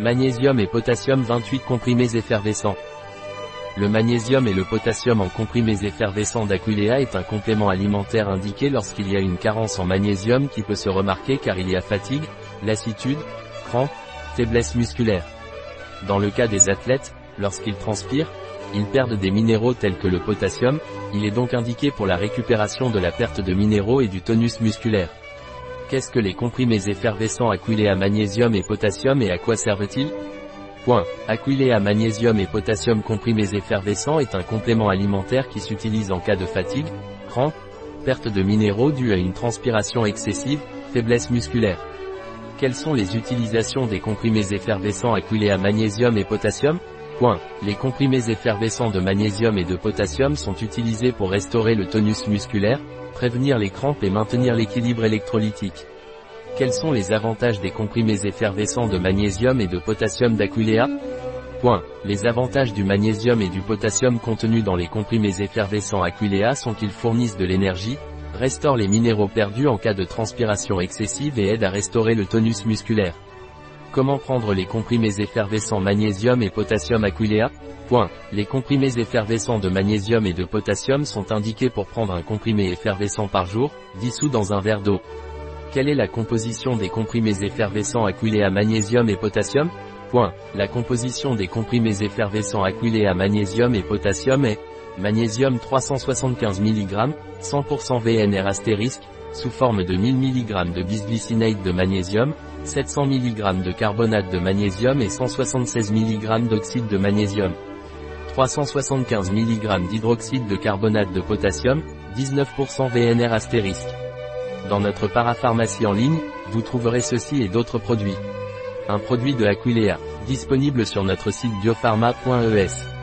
Magnésium et potassium 28 comprimés effervescents. Le magnésium et le potassium en comprimés effervescents d'Aquiléa est un complément alimentaire indiqué lorsqu'il y a une carence en magnésium qui peut se remarquer car il y a fatigue, lassitude, crampes, faiblesse musculaire. Dans le cas des athlètes, lorsqu'ils transpirent, ils perdent des minéraux tels que le potassium, il est donc indiqué pour la récupération de la perte de minéraux et du tonus musculaire. Qu'est-ce que les comprimés effervescents Aquilea magnésium et potassium et à quoi servent-ils? Point. Aquilea magnésium et potassium comprimés effervescents est un complément alimentaire qui s'utilise en cas de fatigue, crampes, perte de minéraux due à une transpiration excessive, faiblesse musculaire. Quelles sont les utilisations des comprimés effervescents Aquilea magnésium et potassium? Les comprimés effervescents de magnésium et de potassium sont utilisés pour restaurer le tonus musculaire, prévenir les crampes et maintenir l'équilibre électrolytique. Quels sont les avantages des comprimés effervescents de magnésium et de potassium d'Aquilea? Point. Les avantages du magnésium et du potassium contenus dans les comprimés effervescents Aquilea sont qu'ils fournissent de l'énergie, restaurent les minéraux perdus en cas de transpiration excessive et aident à restaurer le tonus musculaire. Comment prendre les comprimés effervescents magnésium et potassium Aquilea? Point. Les comprimés effervescents de magnésium et de potassium sont indiqués pour prendre un comprimé effervescent par jour, dissous dans un verre d'eau. Quelle est la composition des comprimés effervescents Aquilea magnésium et potassium? Point. La composition des comprimés effervescents Aquilea magnésium et potassium est magnésium 375 mg, 100% VNR astérisque, sous forme de 1000 mg de bisglycinate de magnésium, 700 mg de carbonate de magnésium et 176 mg d'oxyde de magnésium. 375 mg d'hydroxyde de carbonate de potassium, 19% VNR astérisque. Dans notre parapharmacie en ligne, vous trouverez ceci et d'autres produits. Un produit de Aquilea, disponible sur notre site biopharma.es.